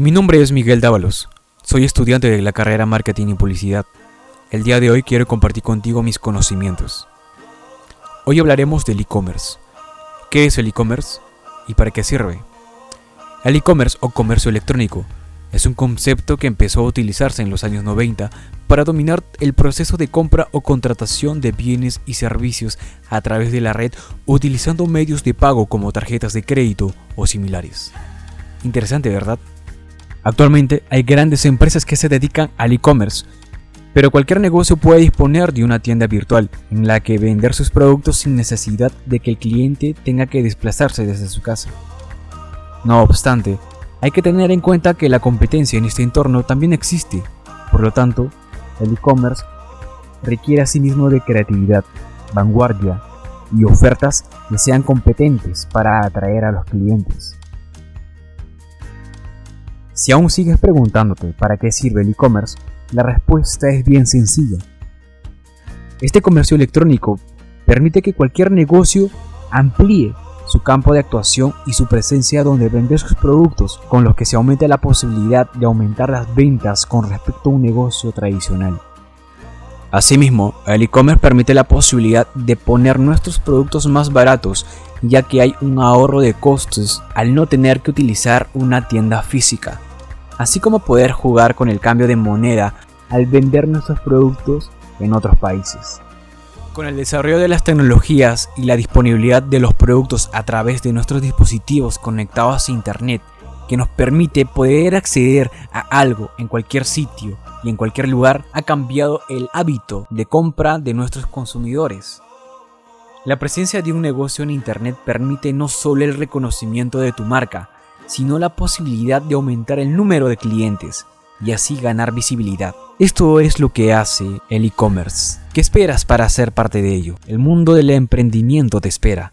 Mi nombre es Miguel Dávalos. Soy estudiante de la carrera Marketing y Publicidad. El día de hoy quiero compartir contigo mis conocimientos. Hoy hablaremos del e-commerce. ¿Qué es el e-commerce y para qué sirve? El e-commerce o comercio electrónico es un concepto que empezó a utilizarse en los años 90 para dominar el proceso de compra o contratación de bienes y servicios a través de la red utilizando medios de pago como tarjetas de crédito o similares. Interesante, ¿verdad? Actualmente hay grandes empresas que se dedican al e-commerce, pero cualquier negocio puede disponer de una tienda virtual en la que vender sus productos sin necesidad de que el cliente tenga que desplazarse desde su casa. No obstante, hay que tener en cuenta que la competencia en este entorno también existe, por lo tanto, el e-commerce requiere asimismo de creatividad, vanguardia y ofertas que sean competentes para atraer a los clientes. Si aún sigues preguntándote para qué sirve el e-commerce, la respuesta es bien sencilla. Este comercio electrónico permite que cualquier negocio amplíe su campo de actuación y su presencia donde vende sus productos, con los que se aumenta la posibilidad de aumentar las ventas con respecto a un negocio tradicional. Asimismo, el e-commerce permite la posibilidad de poner nuestros productos más baratos, ya que hay un ahorro de costes al no tener que utilizar una tienda física así como poder jugar con el cambio de moneda al vender nuestros productos en otros países. Con el desarrollo de las tecnologías y la disponibilidad de los productos a través de nuestros dispositivos conectados a Internet, que nos permite poder acceder a algo en cualquier sitio y en cualquier lugar, ha cambiado el hábito de compra de nuestros consumidores. La presencia de un negocio en Internet permite no solo el reconocimiento de tu marca, sino la posibilidad de aumentar el número de clientes y así ganar visibilidad. Esto es lo que hace el e-commerce. ¿Qué esperas para ser parte de ello? El mundo del emprendimiento te espera.